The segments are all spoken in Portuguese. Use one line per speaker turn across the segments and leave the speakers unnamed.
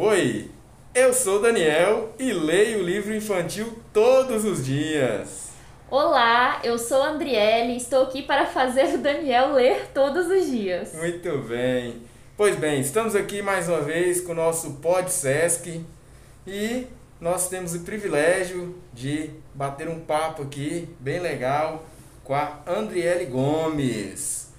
Oi, eu sou Daniel e leio o livro infantil todos os dias.
Olá, eu sou a Andriele e estou aqui para fazer o Daniel ler todos os dias.
Muito bem. Pois bem, estamos aqui mais uma vez com o nosso Pod Sesc e nós temos o privilégio de bater um papo aqui bem legal com a Andriele Gomes,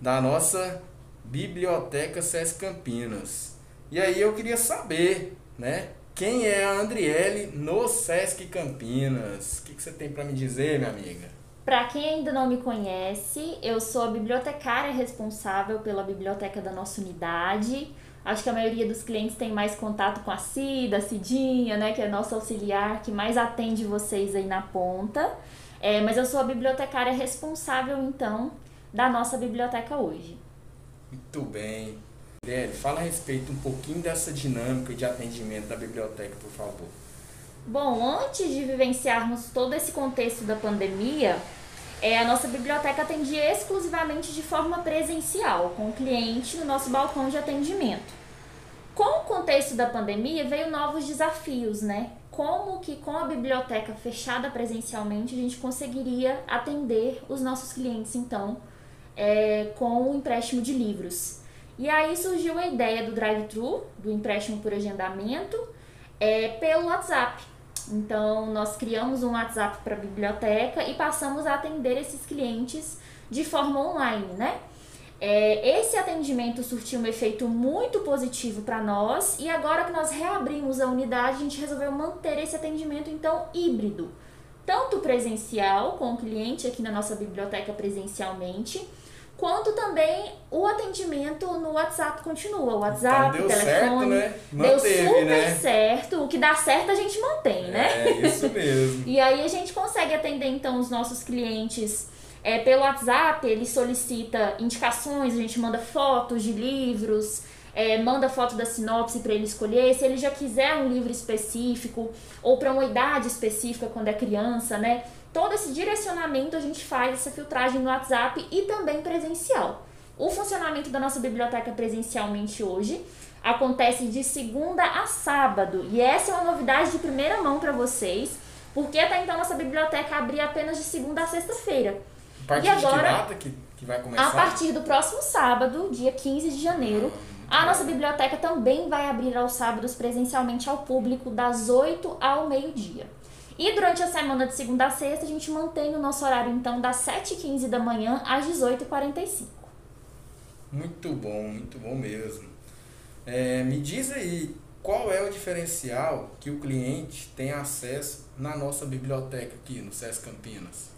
da nossa Biblioteca Sesc Campinas. E aí eu queria saber, né, quem é a Andriele no Sesc Campinas? O que, que você tem para me dizer, minha amiga?
Para quem ainda não me conhece, eu sou a bibliotecária responsável pela biblioteca da nossa unidade. Acho que a maioria dos clientes tem mais contato com a Cida, a Cidinha, né, que é nossa auxiliar, que mais atende vocês aí na ponta. É, mas eu sou a bibliotecária responsável, então, da nossa biblioteca hoje.
Muito bem. Délio, fala a respeito um pouquinho dessa dinâmica de atendimento da biblioteca, por favor.
Bom, antes de vivenciarmos todo esse contexto da pandemia, é, a nossa biblioteca atendia exclusivamente de forma presencial, com o cliente no nosso balcão de atendimento. Com o contexto da pandemia, veio novos desafios, né? Como que com a biblioteca fechada presencialmente a gente conseguiria atender os nossos clientes, então, é, com o empréstimo de livros. E aí surgiu a ideia do drive-thru, do empréstimo por agendamento, é, pelo WhatsApp. Então, nós criamos um WhatsApp para a biblioteca e passamos a atender esses clientes de forma online, né? É, esse atendimento surtiu um efeito muito positivo para nós e agora que nós reabrimos a unidade, a gente resolveu manter esse atendimento então híbrido, tanto presencial com o cliente aqui na nossa biblioteca presencialmente, quanto também o atendimento no WhatsApp continua. O WhatsApp,
então, deu
telefone.
Certo, né? Manteve,
deu super
né?
certo. O que dá certo a gente mantém, né?
É, isso mesmo.
e aí a gente consegue atender então os nossos clientes é, pelo WhatsApp, ele solicita indicações, a gente manda fotos de livros. É, manda foto da sinopse para ele escolher. Se ele já quiser um livro específico ou para uma idade específica quando é criança, né? Todo esse direcionamento a gente faz essa filtragem no WhatsApp e também presencial. O funcionamento da nossa biblioteca presencialmente hoje acontece de segunda a sábado e essa é uma novidade de primeira mão para vocês, porque até então nossa biblioteca abria apenas de segunda a sexta-feira.
A partir
E agora-
que, que vai começar?
A partir do próximo sábado, dia 15 de janeiro, a nossa biblioteca também vai abrir aos sábados presencialmente ao público das 8 ao meio-dia. E durante a semana de segunda a sexta, a gente mantém o nosso horário então das 7h15 da manhã às 18h45.
Muito bom, muito bom mesmo. É, me diz aí, qual é o diferencial que o cliente tem acesso na nossa biblioteca aqui no SESC Campinas?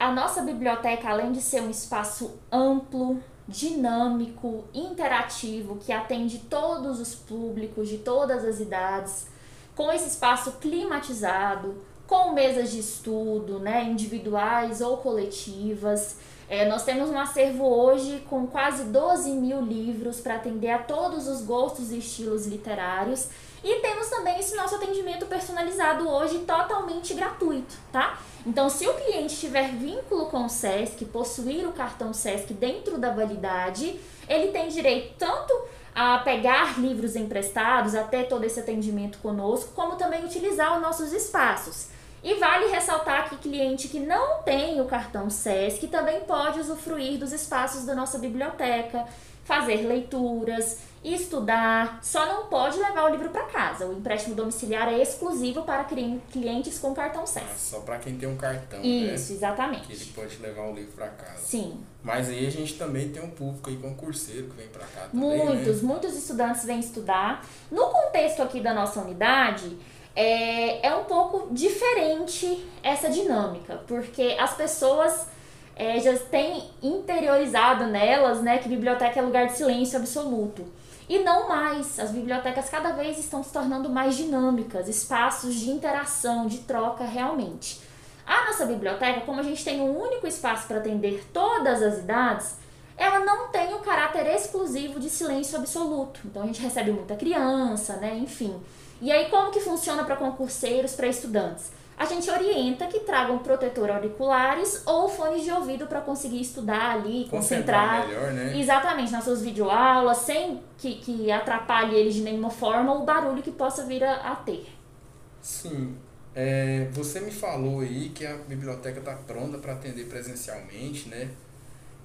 A nossa biblioteca, além de ser um espaço amplo, dinâmico, interativo, que atende todos os públicos de todas as idades, com esse espaço climatizado, com mesas de estudo, né, individuais ou coletivas. É, nós temos um acervo hoje com quase 12 mil livros para atender a todos os gostos e estilos literários. E temos também esse nosso atendimento personalizado hoje totalmente gratuito, tá? Então, se o cliente tiver vínculo com o SESC, possuir o cartão SESC dentro da validade, ele tem direito tanto a pegar livros emprestados, a ter todo esse atendimento conosco, como também utilizar os nossos espaços. E vale ressaltar que cliente que não tem o cartão SESC também pode usufruir dos espaços da nossa biblioteca, fazer leituras, estudar, só não pode levar o livro para casa. O empréstimo domiciliar é exclusivo para cli- clientes com cartão
Ah,
SESC.
só para quem tem um cartão,
Isso,
né?
exatamente.
Que ele pode levar o livro para casa.
Sim,
Mas aí a gente também tem um público aí concurseiro que vem para cá também,
muitos,
né?
muitos estudantes vêm estudar. No contexto aqui da nossa unidade, é, é um pouco diferente essa dinâmica, porque as pessoas é, já têm interiorizado nelas, né, que biblioteca é lugar de silêncio absoluto. E não mais. As bibliotecas cada vez estão se tornando mais dinâmicas, espaços de interação, de troca realmente. A nossa biblioteca, como a gente tem um único espaço para atender todas as idades, ela não tem o caráter exclusivo de silêncio absoluto. Então a gente recebe muita criança, né? Enfim. E aí como que funciona para concurseiros, para estudantes? a gente orienta que tragam protetor auriculares ou fones de ouvido para conseguir estudar ali, concentrar,
concentrar melhor, né?
exatamente nas suas videoaulas, sem que, que atrapalhe eles de nenhuma forma o barulho que possa vir a, a ter.
Sim. É, você me falou aí que a biblioteca está pronta para atender presencialmente, né?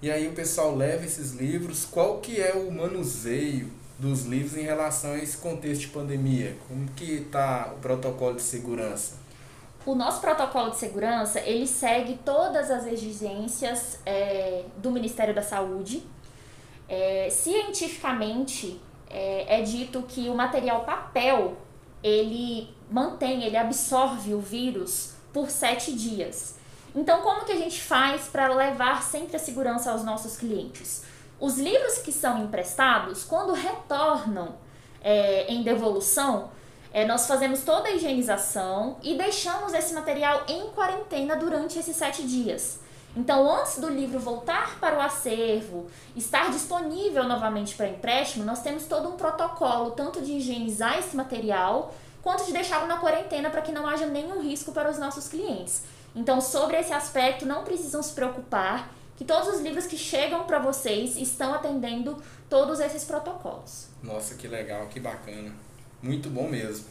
E aí o pessoal leva esses livros. Qual que é o manuseio dos livros em relação a esse contexto de pandemia? Como que está o protocolo de segurança?
O nosso protocolo de segurança, ele segue todas as exigências é, do Ministério da Saúde. É, cientificamente, é, é dito que o material papel, ele mantém, ele absorve o vírus por sete dias. Então, como que a gente faz para levar sempre a segurança aos nossos clientes? Os livros que são emprestados, quando retornam é, em devolução, é, nós fazemos toda a higienização e deixamos esse material em quarentena durante esses sete dias. Então, antes do livro voltar para o acervo, estar disponível novamente para empréstimo, nós temos todo um protocolo, tanto de higienizar esse material, quanto de deixá-lo na quarentena para que não haja nenhum risco para os nossos clientes. Então, sobre esse aspecto, não precisam se preocupar, que todos os livros que chegam para vocês estão atendendo todos esses protocolos.
Nossa, que legal, que bacana. Muito bom mesmo.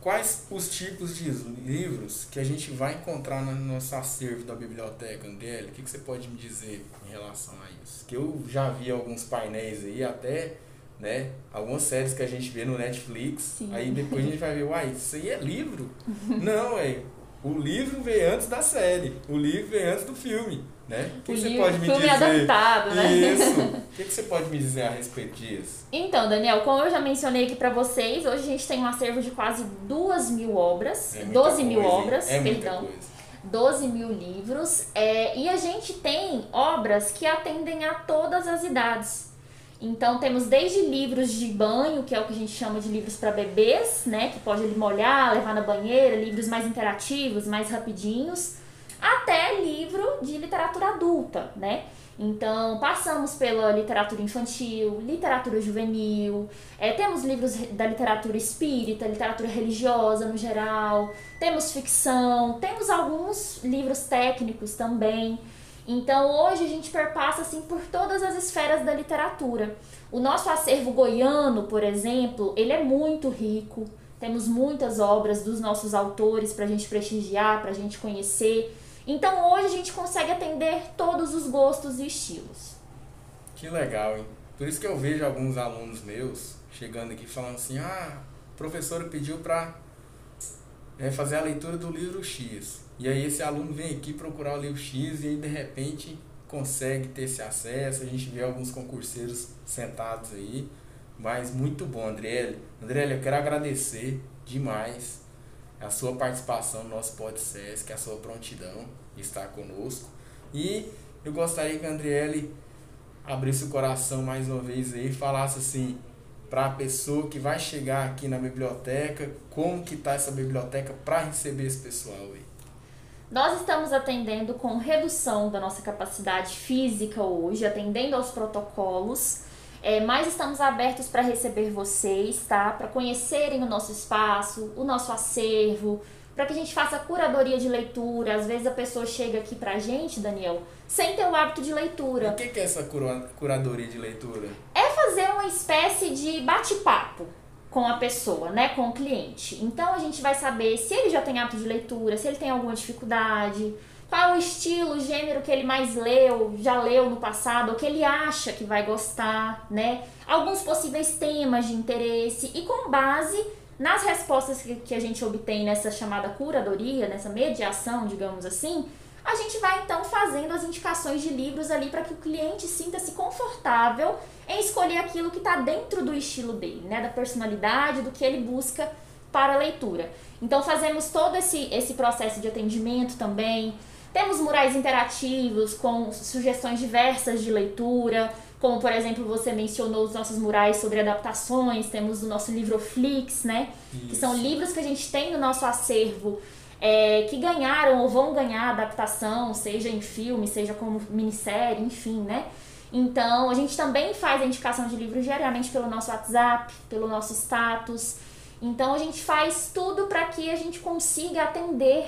Quais os tipos de livros que a gente vai encontrar no nosso acervo da biblioteca, André? O que, que você pode me dizer em relação a isso? Que eu já vi alguns painéis aí, até né, algumas séries que a gente vê no Netflix. Sim. Aí depois a gente vai ver, uai, isso aí é livro? Não, é. O livro veio antes da série, o livro veio antes do filme. Né? O que,
o
que
você pode me filme dizer? adaptado, né?
Isso. O que, que você pode me dizer a respeito disso?
Então, Daniel, como eu já mencionei aqui para vocês, hoje a gente tem um acervo de quase duas mil obras, é 12 mil
coisa,
obras,
é
perdão. 12 mil livros, é, e a gente tem obras que atendem a todas as idades. Então temos desde livros de banho, que é o que a gente chama de livros para bebês, né, que pode ele molhar, levar na banheira, livros mais interativos, mais rapidinhos, até livro de literatura adulta, né? Então, passamos pela literatura infantil, literatura juvenil, é, temos livros da literatura espírita, literatura religiosa no geral, temos ficção, temos alguns livros técnicos também. Então, hoje a gente perpassa assim por todas as esferas da literatura. O nosso acervo goiano, por exemplo, ele é muito rico. Temos muitas obras dos nossos autores para a gente prestigiar, para a gente conhecer. Então hoje a gente consegue atender todos os gostos e estilos.
Que legal, hein? Por isso que eu vejo alguns alunos meus chegando aqui falando assim: ah, professor pediu para é, fazer a leitura do livro X. E aí esse aluno vem aqui procurar o livro X e aí de repente consegue ter esse acesso. A gente vê alguns concurseiros sentados aí. Mas muito bom, André. André, eu quero agradecer demais a sua participação no nosso podcast, a sua prontidão estar conosco. E eu gostaria que a Andriele abrisse o coração mais uma vez aí e falasse assim para a pessoa que vai chegar aqui na biblioteca, como que está essa biblioteca para receber esse pessoal aí.
Nós estamos atendendo com redução da nossa capacidade física hoje, atendendo aos protocolos é, mas estamos abertos para receber vocês, tá? Para conhecerem o nosso espaço, o nosso acervo, para que a gente faça curadoria de leitura. Às vezes a pessoa chega aqui pra gente, Daniel, sem ter o hábito de leitura.
O que, que é essa cura curadoria de leitura?
É fazer uma espécie de bate-papo com a pessoa, né, com o cliente. Então a gente vai saber se ele já tem hábito de leitura, se ele tem alguma dificuldade, qual o estilo, o gênero que ele mais leu, já leu no passado, o que ele acha que vai gostar, né? Alguns possíveis temas de interesse e com base nas respostas que, que a gente obtém nessa chamada curadoria, nessa mediação, digamos assim, a gente vai então fazendo as indicações de livros ali para que o cliente sinta-se confortável em escolher aquilo que está dentro do estilo dele, né? Da personalidade, do que ele busca para a leitura. Então fazemos todo esse, esse processo de atendimento também, temos murais interativos com sugestões diversas de leitura, como por exemplo você mencionou os nossos murais sobre adaptações, temos o nosso livro Flix, né? Isso. Que são livros que a gente tem no nosso acervo é, que ganharam ou vão ganhar adaptação, seja em filme, seja como minissérie, enfim, né? Então, a gente também faz a indicação de livros diariamente pelo nosso WhatsApp, pelo nosso status. Então, a gente faz tudo para que a gente consiga atender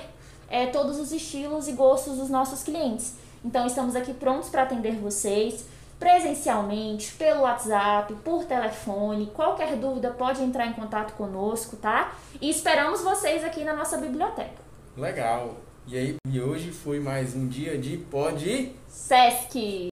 é, todos os estilos e gostos dos nossos clientes. Então, estamos aqui prontos para atender vocês presencialmente, pelo WhatsApp, por telefone. Qualquer dúvida pode entrar em contato conosco, tá? E esperamos vocês aqui na nossa biblioteca.
Legal. E aí, e hoje foi mais um dia de Pod
Sesc.